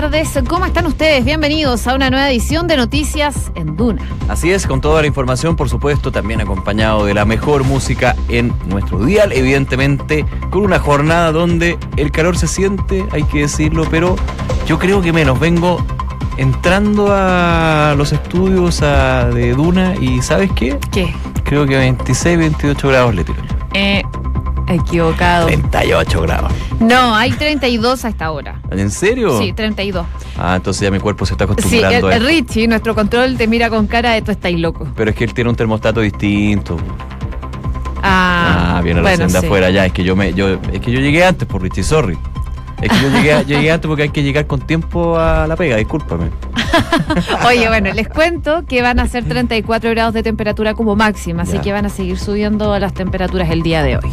tardes. ¿Cómo están ustedes? Bienvenidos a una nueva edición de Noticias en Duna. Así es, con toda la información, por supuesto, también acompañado de la mejor música en nuestro dial, evidentemente, con una jornada donde el calor se siente, hay que decirlo, pero yo creo que menos. Vengo entrando a los estudios de Duna y ¿sabes qué? ¿Qué? Creo que 26, 28 grados le tiro. Eh, equivocado. 38 grados. No, hay 32 a esta hora. ¿En serio? Sí, 32. Ah, entonces ya mi cuerpo se está Sí, acostumbrando el, a el Richie, nuestro control, te mira con cara de tú estáis loco. Pero es que él tiene un termostato distinto. Ah, Ah, viene bueno, de sí. afuera ya. Es que yo me, yo, es que yo llegué antes por Richie, sorry. Es que yo llegué, llegué antes porque hay que llegar con tiempo a la pega, discúlpame. Oye, bueno, les cuento que van a ser 34 grados de temperatura como máxima, así Ya. que van a seguir subiendo las temperaturas el día de hoy.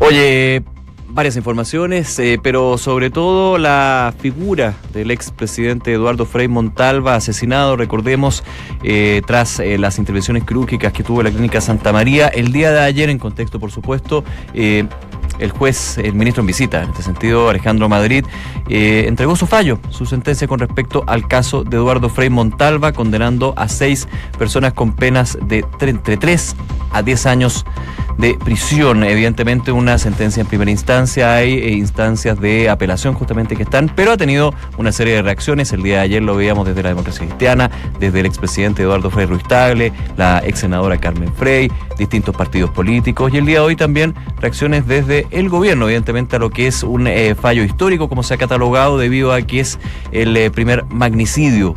Oye, varias informaciones, eh, pero sobre todo la figura del expresidente Eduardo Frei Montalva, asesinado, recordemos, eh, tras eh, las intervenciones quirúrgicas que tuvo en la clínica Santa María. El día de ayer, en contexto, por supuesto, el juez, el ministro en visita, en este sentido, Alejandro Madrid, eh, entregó su fallo, su sentencia con respecto al caso de Eduardo Frei Montalva, condenando a seis personas con penas de tre- entre 3 a 10 años de prisión. Evidentemente una sentencia en primera instancia, hay eh, instancias de apelación justamente que están, pero ha tenido una serie de reacciones. El día de ayer lo veíamos desde la democracia cristiana, desde el expresidente Eduardo Frei Ruiz Tagle, la ex senadora Carmen Frey, distintos partidos políticos y el día de hoy también reacciones desde el gobierno, evidentemente a lo que es un eh, fallo histórico, como se ha catalogado, debido a que es el eh, primer magnicidio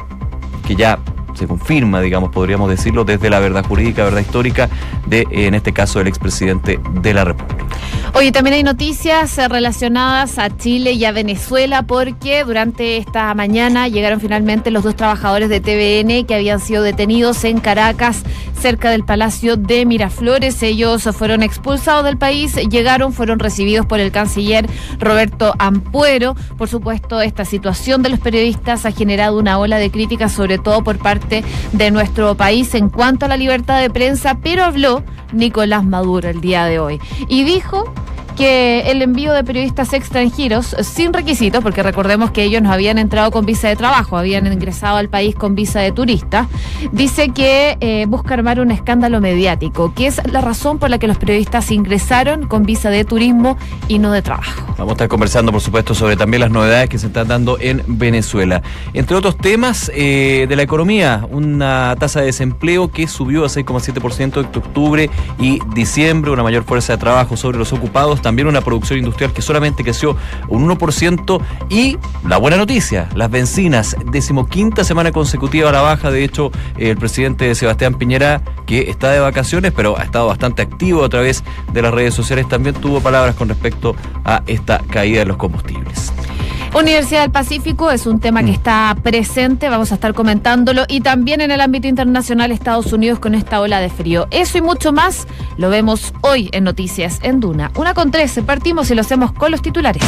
que ya se confirma, digamos, podríamos decirlo, desde la verdad jurídica, verdad histórica de, en este caso, el expresidente de la República. Oye, también hay noticias eh, relacionadas a Chile y a Venezuela porque durante esta mañana llegaron finalmente los dos trabajadores de TVN que habían sido detenidos en Caracas, cerca del Palacio de Miraflores. Ellos fueron expulsados del país, llegaron, fueron recibidos por el canciller Roberto Ampuero. Por supuesto, esta situación de los periodistas ha generado una ola de críticas, sobre todo por parte de nuestro país en cuanto a la libertad de prensa, pero habló Nicolás Maduro el día de hoy y dijo que el envío de periodistas extranjeros sin requisitos, porque recordemos que ellos no habían entrado con visa de trabajo, habían ingresado al país con visa de turista, dice que eh, busca armar un escándalo mediático, que es la razón por la que los periodistas ingresaron con visa de turismo y no de trabajo. Vamos a estar conversando, por supuesto, sobre también las novedades que se están dando en Venezuela. Entre otros temas eh, de la economía, una tasa de desempleo que subió a 6,7% entre octubre y diciembre, una mayor fuerza de trabajo sobre los ocupados, también una producción industrial que solamente creció un 1% y la buena noticia, las bencinas, decimoquinta semana consecutiva a la baja, de hecho, el presidente Sebastián Piñera, que está de vacaciones, pero ha estado bastante activo a través de las redes sociales, también tuvo palabras con respecto a esta caída de los combustibles. Universidad del Pacífico es un tema que está presente, vamos a estar comentándolo, y también en el ámbito internacional Estados Unidos con esta ola de frío. Eso y mucho más lo vemos hoy en Noticias en Duna. Una con tres, partimos y lo hacemos con los titulares.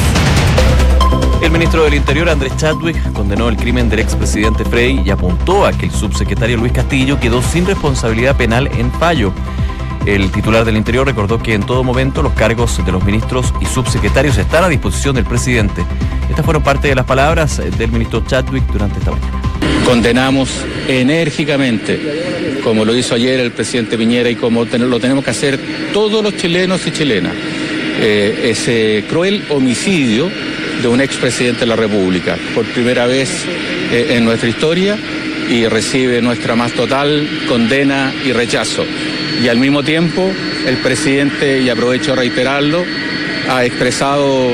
El ministro del Interior, Andrés Chadwick, condenó el crimen del expresidente Frey y apuntó a que el subsecretario Luis Castillo quedó sin responsabilidad penal en fallo. El titular del Interior recordó que en todo momento los cargos de los ministros y subsecretarios están a disposición del presidente. Estas fueron parte de las palabras eh, del ministro Chadwick durante esta mañana. Condenamos enérgicamente, como lo hizo ayer el presidente Piñera y como lo tenemos que hacer todos los chilenos y chilenas, eh, ese cruel homicidio de un expresidente de la República, por primera vez eh, en nuestra historia y recibe nuestra más total condena y rechazo. Y al mismo tiempo, el presidente, y aprovecho a reiterarlo, ha expresado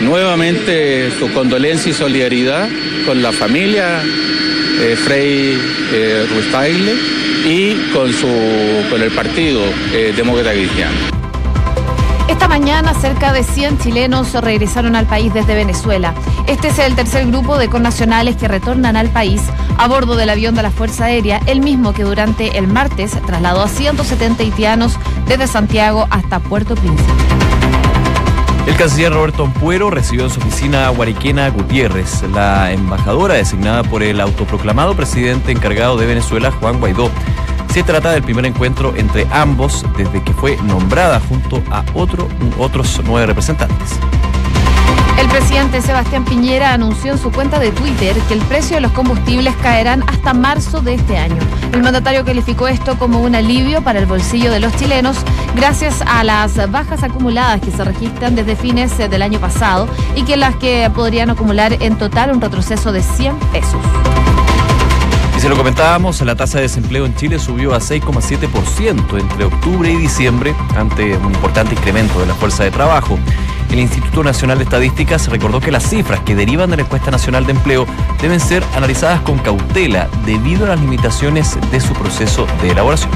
nuevamente su condolencia y solidaridad con la familia eh, Frei eh, Ruiz Tagle y con, su, con el partido eh, demócrata cristiano. Esta mañana cerca de 100 chilenos regresaron al país desde Venezuela. Este es el tercer grupo de connacionales que retornan al país a bordo del avión de la Fuerza Aérea, el mismo que durante el martes trasladó a 170 haitianos desde Santiago hasta Puerto Príncipe. El canciller Roberto Ampuero recibió en su oficina a Guariquena Gutiérrez, la embajadora designada por el autoproclamado presidente encargado de Venezuela, Juan Guaidó. Se trata del primer encuentro entre ambos desde que fue nombrada junto a otro, otros nueve representantes. El presidente Sebastián Piñera anunció en su cuenta de Twitter que el precio de los combustibles caerán hasta marzo de este año. El mandatario calificó esto como un alivio para el bolsillo de los chilenos gracias a las bajas acumuladas que se registran desde fines del año pasado y que las que podrían acumular en total un retroceso de 100 pesos. Se lo comentábamos, la tasa de desempleo en Chile subió a 6,7% entre octubre y diciembre ante un importante incremento de la fuerza de trabajo. El Instituto Nacional de Estadísticas recordó que las cifras que derivan de la encuesta nacional de empleo deben ser analizadas con cautela debido a las limitaciones de su proceso de elaboración.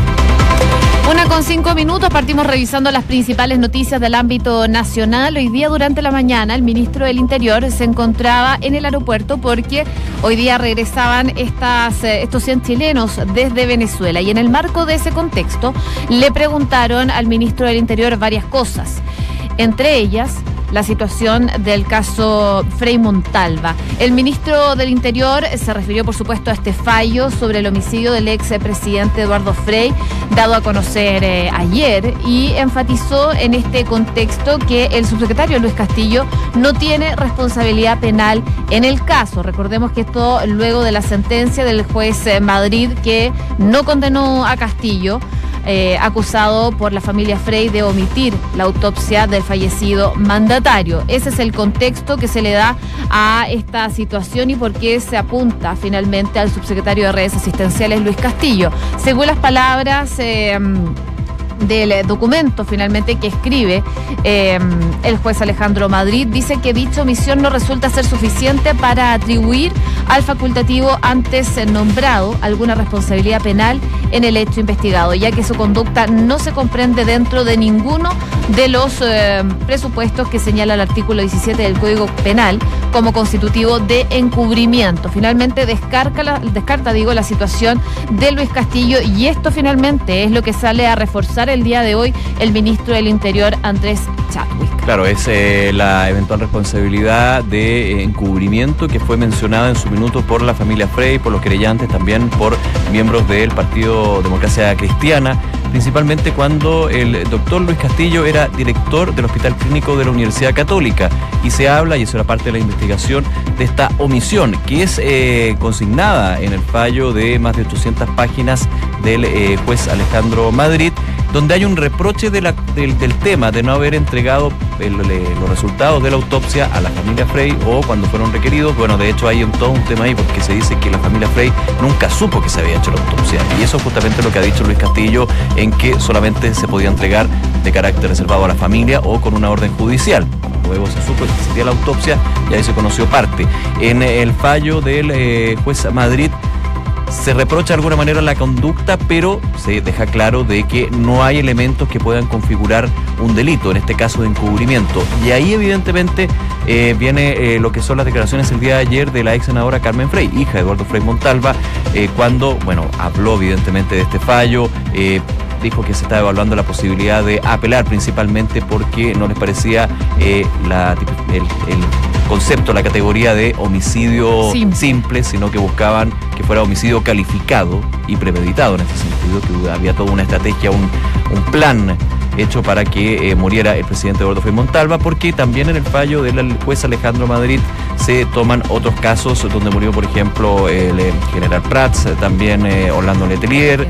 Una con cinco minutos, partimos revisando las principales noticias del ámbito nacional. Hoy día durante la mañana el ministro del Interior se encontraba en el aeropuerto porque hoy día regresaban estas, eh, estos 100 chilenos desde Venezuela y en el marco de ese contexto le preguntaron al ministro del Interior varias cosas, entre ellas la situación del caso Frei Montalva. El ministro del Interior se refirió, por supuesto, a este fallo sobre el homicidio del ex presidente Eduardo Frei, dado a conocer eh, ayer, y enfatizó en este contexto que el subsecretario Luis Castillo no tiene responsabilidad penal en el caso. Recordemos que esto luego de la sentencia del juez eh, Madrid que no condenó a Castillo. Eh, acusado por la familia Frey de omitir la autopsia del fallecido mandatario. Ese es el contexto que se le da a esta situación y por qué se apunta finalmente al subsecretario de redes asistenciales Luis Castillo. Según las palabras... Eh, del documento finalmente que escribe eh, el juez Alejandro Madrid, dice que dicha omisión no resulta ser suficiente para atribuir al facultativo antes nombrado alguna responsabilidad penal en el hecho investigado, ya que su conducta no se comprende dentro de ninguno de los eh, presupuestos que señala el artículo 17 del Código Penal como constitutivo de encubrimiento. Finalmente descarta, la, descarta digo, la situación de Luis Castillo y esto finalmente es lo que sale a reforzar el día de hoy el ministro del Interior, Andrés Chadwick. Claro, es eh, la eventual responsabilidad de eh, encubrimiento que fue mencionada en su minuto por la familia Frey, por los querellantes, también por miembros del Partido Democracia Cristiana, principalmente cuando el doctor Luis Castillo era director del Hospital Clínico de la Universidad Católica. Y se habla, y eso era parte de la investigación, de esta omisión que es eh, consignada en el fallo de más de 800 páginas del juez Alejandro Madrid donde hay un reproche del, tema de no haber entregado los resultados de la autopsia a la familia Frey o cuando fueron requeridos. Bueno, de hecho hay un, todo un tema ahí porque se dice que la familia Frey nunca supo que se había hecho la autopsia. Y eso es justamente lo que ha dicho Luis Castillo, en que solamente se podía entregar de carácter reservado a la familia o con una orden judicial. Luego se supo que existía la autopsia y ahí se conoció parte. En el fallo del eh, juez Madrid se reprocha de alguna manera la conducta, pero se deja claro de que no hay elementos que puedan configurar un delito, en este caso de encubrimiento. Y ahí evidentemente eh, viene eh, lo que son las declaraciones el día de ayer de la ex senadora Carmen Frey, hija de Eduardo Frey Montalva, eh, cuando, bueno, habló evidentemente de este fallo dijo que se estaba evaluando la posibilidad de apelar principalmente porque no les parecía la, el, concepto, la categoría de homicidio simple, sino que buscaban que fuera homicidio calificado y premeditado en ese sentido, que había toda una estrategia, un, un plan hecho para que eh, muriera el presidente Eduardo Frei Montalva, porque también en el fallo del juez Alejandro Madrid se toman otros casos donde murió, por ejemplo, el, general Prats, también eh, Orlando Letelier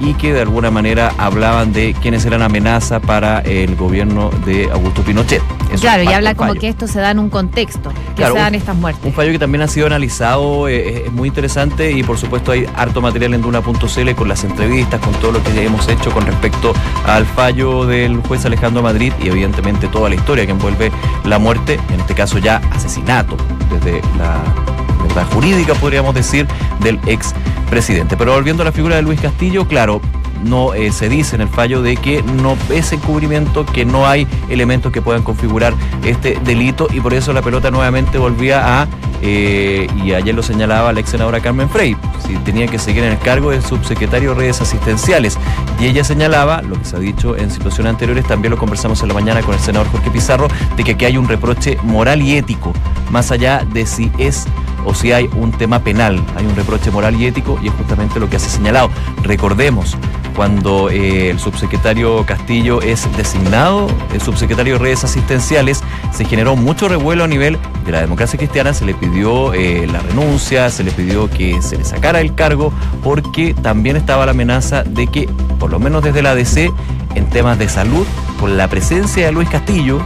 y que de alguna manera hablaban de quiénes eran amenaza para el gobierno de Augusto Pinochet. claro, y habla como que esto se da en un contexto, que se dan estas muertes. Un fallo que también ha sido analizado, eh, es muy interesante y por supuesto hay harto material en Duna.cl con las entrevistas, con todo lo que hemos hecho con respecto al fallo del juez Alejandro Madrid y evidentemente toda la historia que envuelve la muerte, en este caso ya asesinato, desde la jurídica podríamos decir, del ex presidente. Pero volviendo a la figura de Luis Castillo, claro, no eh, se dice en el fallo de que no es encubrimiento, que no hay elementos que puedan configurar este delito y por eso la pelota nuevamente volvía a, eh, y ayer lo señalaba la ex senadora Carmen Frey, si tenía que seguir en el cargo de subsecretario de redes asistenciales. Y ella señalaba, lo que se ha dicho en situaciones anteriores, también lo conversamos en la mañana con el senador Jorge Pizarro, de que aquí hay un reproche moral y ético, más allá de si es o si hay un tema penal, hay un reproche moral y ético y es justamente lo que hace señalado. Recordemos, cuando eh, el subsecretario Castillo es designado el subsecretario de redes asistenciales, se generó mucho revuelo a nivel de la democracia cristiana, se le pidió eh, la renuncia, se le pidió que se le sacara el cargo, porque también estaba la amenaza de que, por lo menos desde la ADC, en temas de salud, con la presencia de Luis Castillo,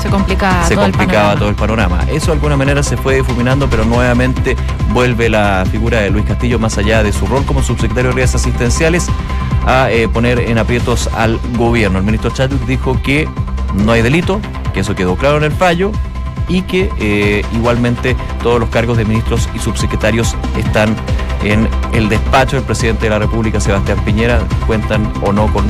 se complicaba, se todo, complicaba el todo el panorama. Eso de alguna manera se fue difuminando, pero nuevamente vuelve la figura de Luis Castillo, más allá de su rol como subsecretario de redes asistenciales, a eh, poner en aprietos al gobierno. El ministro Chadwick dijo que no hay delito, que eso quedó claro en el fallo y que eh, igualmente todos los cargos de ministros y subsecretarios están en el despacho del presidente de la República, Sebastián Piñera, cuentan o no con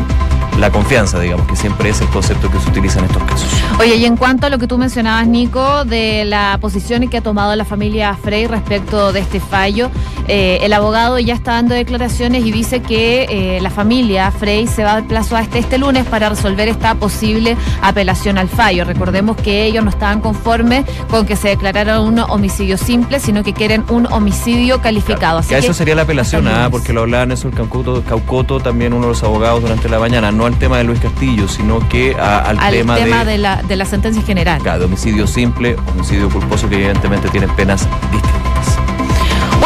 la confianza, digamos, que siempre es el concepto que se utiliza en estos casos. Oye, y en cuanto a lo que tú mencionabas, Nico, de la posición que ha tomado la familia Frey respecto de este fallo, eh, el abogado ya está dando declaraciones y dice que eh, la familia Frey se va a dar plazo hasta este lunes para resolver esta posible apelación al fallo. Recordemos que ellos no estaban conformes con que se declarara un homicidio simple, sino que quieren un homicidio calificado. Así que eso sería la apelación, ah, porque lo hablaba Nelson Caucoto, Caucoto, también uno de los abogados durante la mañana. No al tema de Luis Castillo, sino que al, tema, de, la, de la sentencia general. Claro, de homicidio simple, homicidio culposo que evidentemente tienen penas distintas.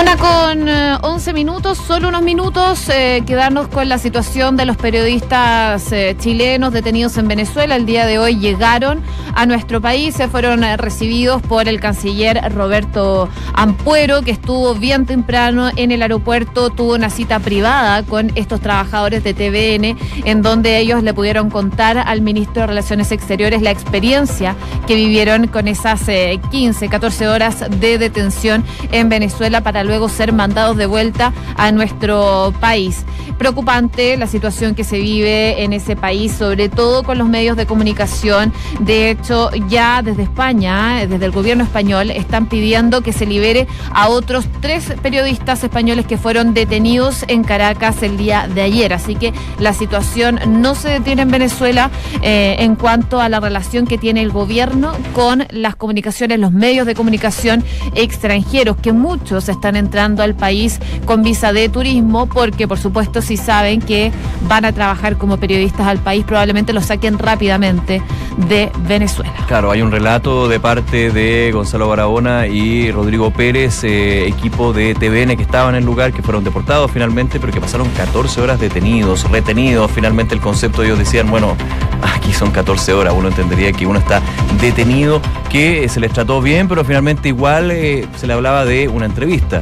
Una con 11 eh, minutos, solo unos minutos, eh, quedarnos con la situación de los periodistas eh, chilenos detenidos en Venezuela. El día de hoy llegaron a nuestro país, se fueron recibidos por el canciller Roberto Ampuero, que estuvo bien temprano en el aeropuerto, tuvo una cita privada con estos trabajadores de TVN, en donde ellos le pudieron contar al ministro de Relaciones Exteriores la experiencia que vivieron con esas 15, 14 horas de detención en Venezuela para luego ser mandados de vuelta a nuestro país. Preocupante la situación que se vive en ese país, sobre todo con los medios de comunicación. De hecho, ya desde España, desde el gobierno español, están pidiendo que se libere a otros tres periodistas españoles que fueron detenidos en Caracas el día de ayer. Así que la situación no se detiene en Venezuela eh, en cuanto a la relación que tiene el gobierno con las comunicaciones, los medios de comunicación extranjeros, que muchos entrando al país con visa de turismo, porque por supuesto si saben que van a trabajar como periodistas al país, probablemente los saquen rápidamente de Venezuela. Claro, hay un relato de parte de Gonzalo Barahona y Rodrigo Pérez, eh, equipo de TVN que estaban en el lugar, que fueron deportados finalmente, pero que pasaron 14 horas detenidos, retenidos. Finalmente el concepto ellos decían, bueno, aquí son 14 horas, uno entendería que uno está detenido, que se les trató bien, pero finalmente igual eh, se le hablaba de una entrevista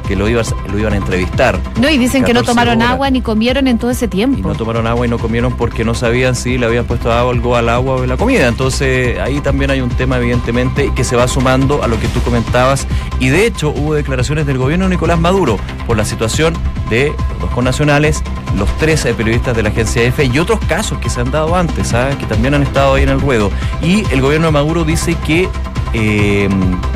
que lo, lo iban a entrevistar. No, y dicen que no tomaron agua ni comieron en todo ese tiempo. Y no tomaron agua y no comieron porque no sabían si le habían puesto algo al agua o a la comida. Entonces ahí también hay un tema evidentemente que se va sumando a lo que tú comentabas. Y de hecho hubo declaraciones del gobierno de Nicolás Maduro por la situación de los dos connacionales, los tres periodistas de la agencia EFE y otros casos que se han dado antes, ¿sabes? que también han estado ahí en el ruedo. Y el gobierno de Maduro dice que eh,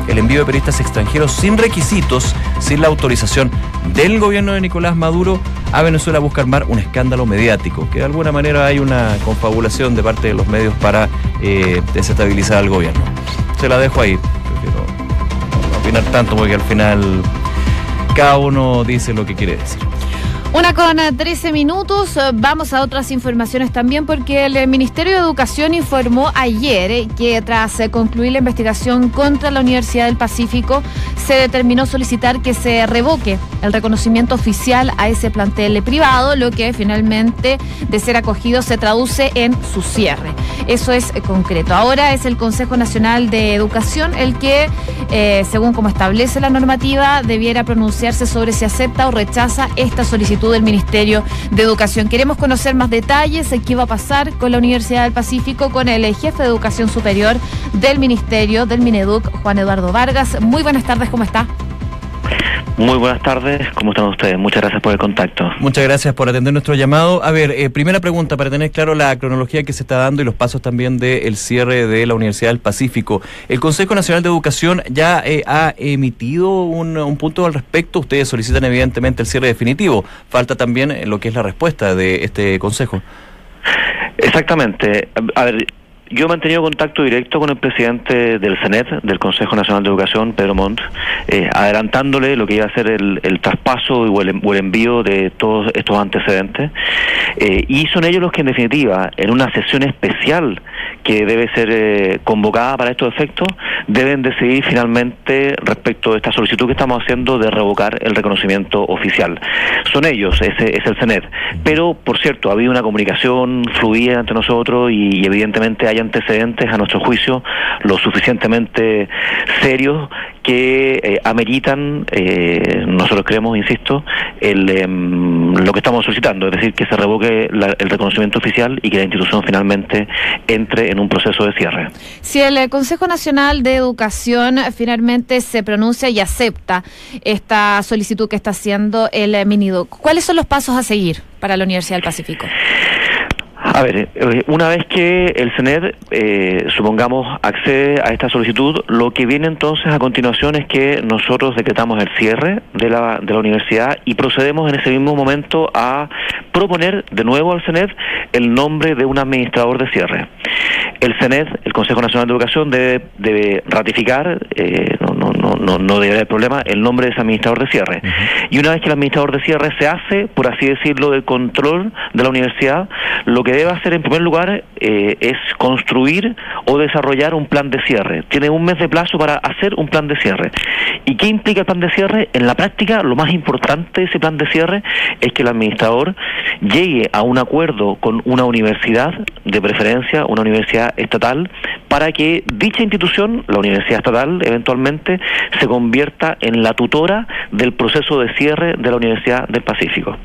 el envío de periodistas extranjeros sin requisitos, sin la autorización del gobierno de Nicolás Maduro a Venezuela busca armar un escándalo mediático, que de alguna manera hay una confabulación de parte de los medios para eh, desestabilizar al gobierno. Se la dejo ahí, prefiero no opinar tanto porque al final cada uno dice lo que quiere decir. Una con 13 minutos, vamos a otras informaciones también porque el Ministerio de Educación informó ayer eh, que tras eh, concluir la investigación contra la Universidad del Pacífico se determinó solicitar que se revoque el reconocimiento oficial a ese plantel privado, lo que finalmente de ser acogido se traduce en su cierre. Eso es eh, concreto. Ahora es el Consejo Nacional de Educación el que, según como establece la normativa, debiera pronunciarse sobre si acepta o rechaza esta solicitud del Ministerio de Educación. Queremos conocer más detalles de qué va a pasar con la Universidad del Pacífico, con el jefe de Educación Superior del Ministerio, del Mineduc, Juan Eduardo Vargas. Muy buenas tardes, ¿cómo está? Muy buenas tardes, ¿cómo están ustedes? Muchas gracias por el contacto. Muchas gracias por atender nuestro llamado. A ver, eh, primera pregunta para tener claro la cronología que se está dando y los pasos también del cierre de la Universidad del Pacífico. El Consejo Nacional de Educación ya eh, ha emitido un, punto al respecto. Ustedes solicitan evidentemente el cierre definitivo. Falta también lo que es la respuesta de este Consejo. Exactamente. A ver, yo he mantenido contacto directo con el presidente del CENET, del Consejo Nacional de Educación, Pedro Montt, eh, adelantándole lo que iba a ser el, traspaso o el, envío de todos estos antecedentes. Eh, y son ellos los que, en definitiva, en una sesión especial que debe ser eh, convocada para estos efectos, deben decidir finalmente respecto de esta solicitud que estamos haciendo de revocar el reconocimiento oficial. Son ellos, ese es el CENET. Pero, por cierto, ha habido una comunicación fluida entre nosotros y evidentemente hay hay antecedentes, a nuestro juicio, lo suficientemente serios que eh, ameritan, eh, nosotros creemos, insisto, el, em, lo que estamos solicitando, es decir, que se revoque el reconocimiento oficial y que la institución finalmente entre en un proceso de cierre. Si el eh, Consejo Nacional de Educación finalmente se pronuncia y acepta esta solicitud que está haciendo el Minido, ¿cuáles son los pasos a seguir para la Universidad del Pacífico? A ver, eh, una vez que el CENED, eh, supongamos, accede a esta solicitud, lo que viene entonces a continuación es que nosotros decretamos el cierre de la, de la universidad y procedemos en ese mismo momento a proponer de nuevo al CENED el nombre de un administrador de cierre. El CENED, el Consejo Nacional de Educación, debe, ratificar, eh, no, no, no, no debe haber problema, el nombre de ese administrador de cierre. Y una vez que el administrador de cierre se hace, por así decirlo, del control de la universidad, lo que debe hacer en primer lugar eh, es construir o desarrollar un plan de cierre. Tiene un mes de plazo para hacer un plan de cierre. ¿Y qué implica el plan de cierre? En la práctica, lo más importante de ese plan de cierre es que el administrador llegue a un acuerdo con una universidad, de preferencia, una universidad estatal, para que dicha institución, la universidad estatal, eventualmente, se convierta en la tutora del proceso de cierre de la Universidad del Pacífico.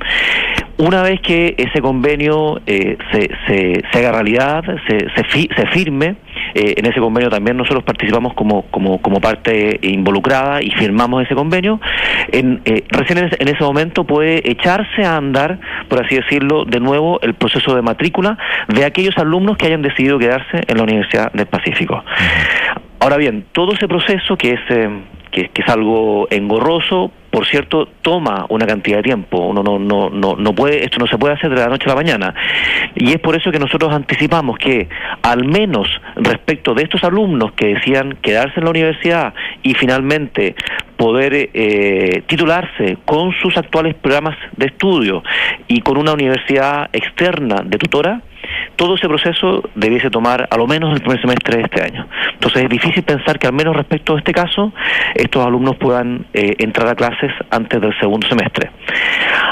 Una vez que ese convenio eh, se, se, haga realidad, se, firme, eh, en ese convenio también nosotros participamos como, parte involucrada y firmamos ese convenio. En, eh, recién en ese, momento puede echarse a andar, por así decirlo, de nuevo el proceso de matrícula de aquellos alumnos que hayan decidido quedarse en la Universidad del Pacífico. Ahora bien, todo ese proceso que es, que, que es algo engorroso, por cierto, toma una cantidad de tiempo. Uno no, no, no, no puede, esto no se puede hacer de la noche a la mañana. Y es por eso que nosotros anticipamos que, al menos respecto de estos alumnos que decían quedarse en la universidad y finalmente poder eh, titularse con sus actuales programas de estudio y con una universidad externa de tutora, todo ese proceso debiese tomar a lo menos el primer semestre de este año. Entonces es difícil pensar que al menos respecto a este caso, estos alumnos puedan eh, entrar a clases antes del segundo semestre.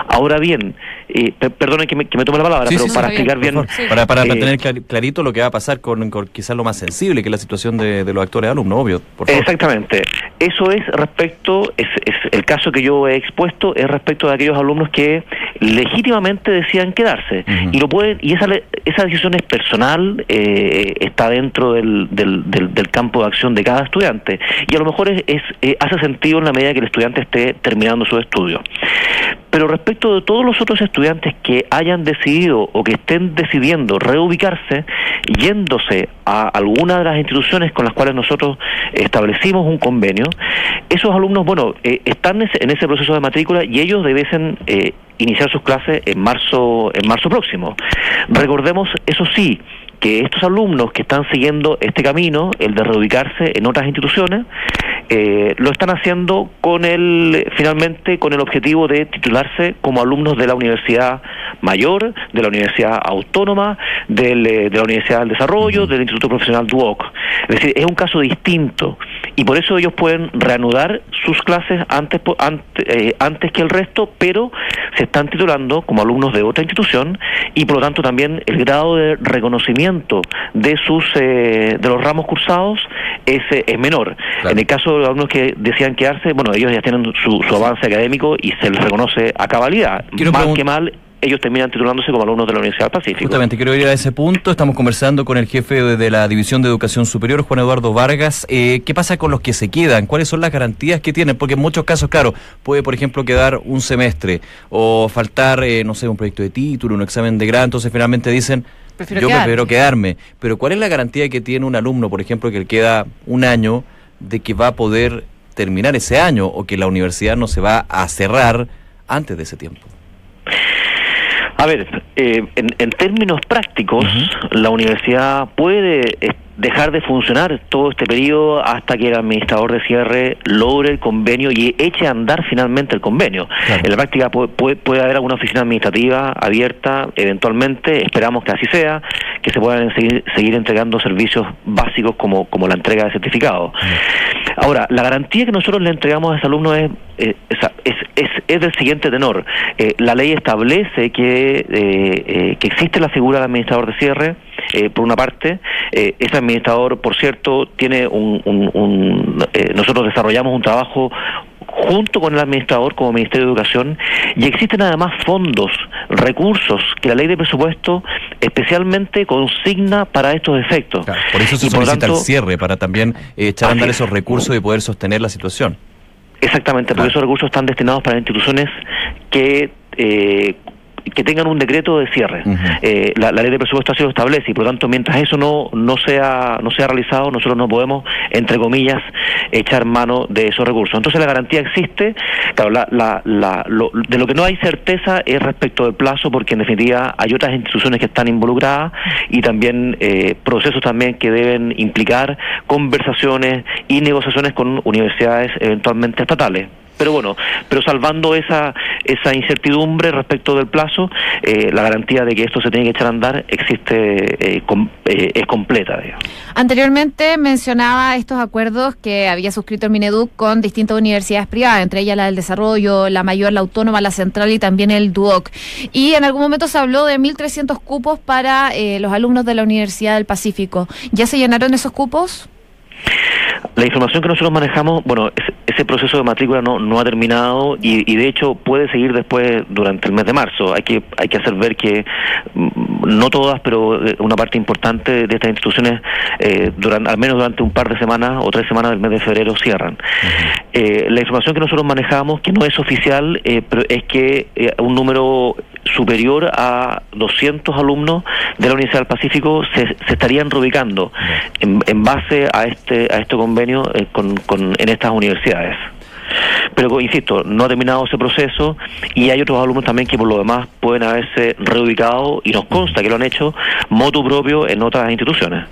Ahora bien, eh, perdonen que me, tome la palabra, pero para explicar bien... Para, para eh, tener clarito lo que va a pasar con, quizás lo más sensible, que es la situación de, los actores alumnos, obvio. Exactamente. Eso es respecto, es, el caso que yo he expuesto, es respecto de aquellos alumnos que legítimamente decían quedarse. Y lo pueden y esa, esa decisión es personal, eh, está dentro del, del, del, campo de acción de cada estudiante. Y a lo mejor es, es hace sentido en la medida que el estudiante esté terminando su estudio. Pero respecto de todos los otros estudiantes que hayan decidido o que estén decidiendo reubicarse, yéndose a alguna de las instituciones con las cuales nosotros establecimos un convenio, esos alumnos, bueno, eh, están en ese proceso de matrícula y ellos debiesen eh, iniciar sus clases en marzo, en marzo próximo. Recordemos, eso sí, que estos alumnos que están siguiendo este camino, el de reubicarse en otras instituciones, eh, lo están haciendo con el, finalmente, con el objetivo de titularse como alumnos de la Universidad Mayor, de la Universidad Autónoma, del, eh, de la Universidad del Desarrollo, del Instituto Profesional DUOC. Es decir, es un caso distinto y por eso ellos pueden reanudar sus clases antes, antes, eh, antes que el resto, pero se están titulando como alumnos de otra institución y por lo tanto también el grado de reconocimiento de sus eh, de los ramos cursados es, eh, es menor. En el caso de los alumnos que decían quedarse, bueno, ellos ya tienen su, su avance académico y se les reconoce a cabalidad. mal que mal, ellos terminan titulándose como alumnos de la Universidad del Pacífico. Justamente, quiero ir a ese punto. Estamos conversando con el jefe de la División de Educación Superior, Juan Eduardo Vargas. Eh, ¿Qué pasa con los que se quedan? ¿Cuáles son las garantías que tienen? Porque en muchos casos, claro, puede, por ejemplo, quedar un semestre o faltar, no sé, un proyecto de título, un examen de grado. Entonces, finalmente dicen, yo prefiero quedarme. Pero ¿cuál es la garantía que tiene un alumno, por ejemplo, que queda un año, de que va a poder terminar ese año o que la universidad no se va a cerrar antes de ese tiempo? A ver, eh, en, en, términos prácticos, la universidad puede dejar de funcionar todo este periodo hasta que el administrador de cierre logre el convenio y eche a andar finalmente el convenio. En la práctica puede, puede, haber alguna oficina administrativa abierta eventualmente, esperamos que así sea, que se puedan seguir, seguir entregando servicios básicos como, como la entrega de certificados. Ahora, la garantía que nosotros le entregamos a ese alumno es, eh, es, es, es, del siguiente tenor. Eh, la ley establece que, eh, que existe la figura del administrador de cierre, por una parte, ese administrador, por cierto, tiene un, un, nosotros desarrollamos un trabajo junto con el administrador como Ministerio de Educación y existen además fondos, recursos que la ley de presupuesto especialmente consigna para estos efectos. por eso se solicita el cierre, para también eh, echar a andar esos recursos y poder sostener la situación. Exactamente, porque esos recursos están destinados para instituciones que eh, que tengan un decreto de cierre. Eh, la, ley de presupuesto así lo establece y por lo tanto mientras eso no, no, sea, no sea realizado nosotros no podemos, entre comillas, echar mano de esos recursos. Entonces la garantía existe, claro, la, la, la, de lo que no hay certeza es respecto del plazo porque en definitiva hay otras instituciones que están involucradas y también eh, procesos también que deben implicar conversaciones y negociaciones con universidades eventualmente estatales pero bueno, pero salvando esa, esa incertidumbre respecto del plazo, eh, la garantía de que esto se tiene que echar a andar existe, eh, eh, es completa. Anteriormente mencionaba estos acuerdos que había suscrito el Mineduc con distintas universidades privadas, entre ellas la del Desarrollo, la Mayor, la Autónoma, la Central y también el DUOC. Y en algún momento se habló de 1.300 cupos para los alumnos de la Universidad del Pacífico. ¿Ya se llenaron esos cupos? La información que nosotros manejamos, bueno, ese proceso de matrícula no, no ha terminado y, de hecho puede seguir después durante el mes de marzo. Hay que hay que hacer ver que mm, no todas, pero eh, una parte importante de estas instituciones, eh, durante, al menos durante un par de semanas o tres semanas del mes de febrero cierran. Eh, la información que nosotros manejamos, que no es oficial, pero es que un número superior a 200 alumnos de la Universidad del Pacífico se, se estarían reubicando en, en, base a este a este convenio eh, con, con, en estas universidades. Pero insisto, no ha terminado ese proceso y hay otros alumnos también que por lo demás pueden haberse reubicado y nos consta que lo han hecho motu propio en otras instituciones.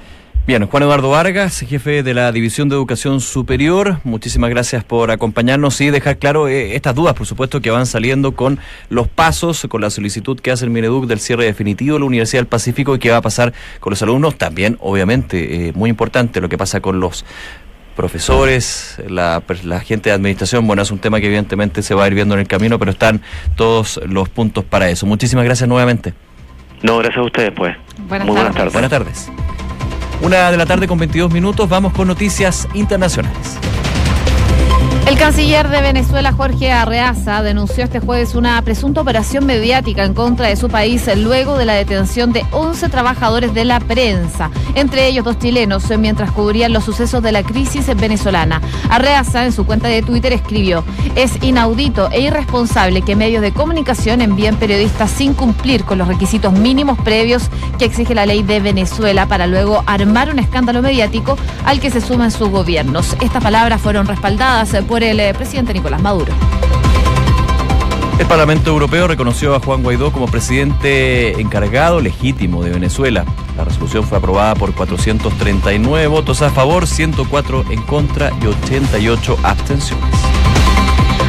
Bien, Juan Eduardo Vargas, jefe de la División de Educación Superior, muchísimas gracias por acompañarnos y dejar claro eh, estas dudas, por supuesto, que van saliendo con los pasos, con la solicitud que hace el Mineduc del cierre definitivo de la Universidad del Pacífico y qué va a pasar con los alumnos. También, obviamente, eh, muy importante lo que pasa con los profesores, la, la, gente de administración, bueno, es un tema que evidentemente se va a ir viendo en el camino, pero están todos los puntos para eso. Muchísimas gracias nuevamente. No, gracias a ustedes, pues. Buenas, Muy buenas tardes. Buenas tardes. Una de la tarde con 22 minutos, vamos con noticias internacionales. El canciller de Venezuela, Jorge Arreaza, denunció este jueves una presunta operación mediática en contra de su país luego de la detención de 11 trabajadores de la prensa, entre ellos dos chilenos, mientras cubrían los sucesos de la crisis venezolana. Arreaza, en su cuenta de Twitter, escribió: Es inaudito e irresponsable que medios de comunicación envíen periodistas sin cumplir con los requisitos mínimos previos que exige la ley de Venezuela para luego armar un escándalo mediático al que se suman sus gobiernos. Estas palabras fueron respaldadas por el eh, presidente Nicolás Maduro. El Parlamento Europeo reconoció a Juan Guaidó como presidente encargado legítimo de Venezuela. La resolución fue aprobada por 439 votos a favor, 104 en contra y 88 abstenciones.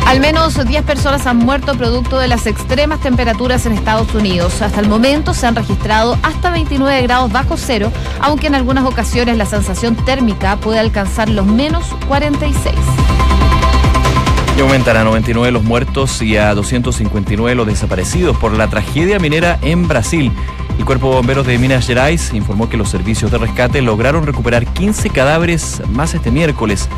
Al menos 10 personas han muerto producto de las extremas temperaturas en Estados Unidos. Hasta el momento se han registrado hasta 29 grados bajo cero, aunque en algunas ocasiones la sensación térmica puede alcanzar los menos 46. Y aumentan a 99 los muertos y a 259 los desaparecidos por la tragedia minera en Brasil. El Cuerpo de Bomberos de Minas Gerais informó que los servicios de rescate lograron recuperar 15 cadáveres más este miércoles.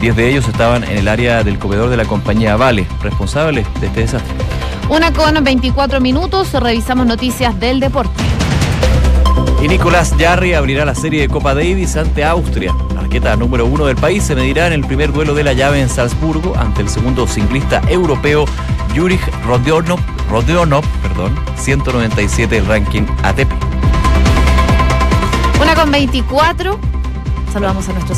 10 de ellos estaban en el área del comedor de la compañía Vale, responsable de este desastre. Una con 24 minutos, revisamos noticias del deporte. Y Nicolás Jarry abrirá la serie de Copa Davis ante Austria. Número uno del país se medirá en el primer duelo de la llave en Salzburgo ante el segundo ciclista europeo Jurij Rodionov, Rodionov perdón, 197 el ranking ATP. Una con 24. Saludamos a nuestros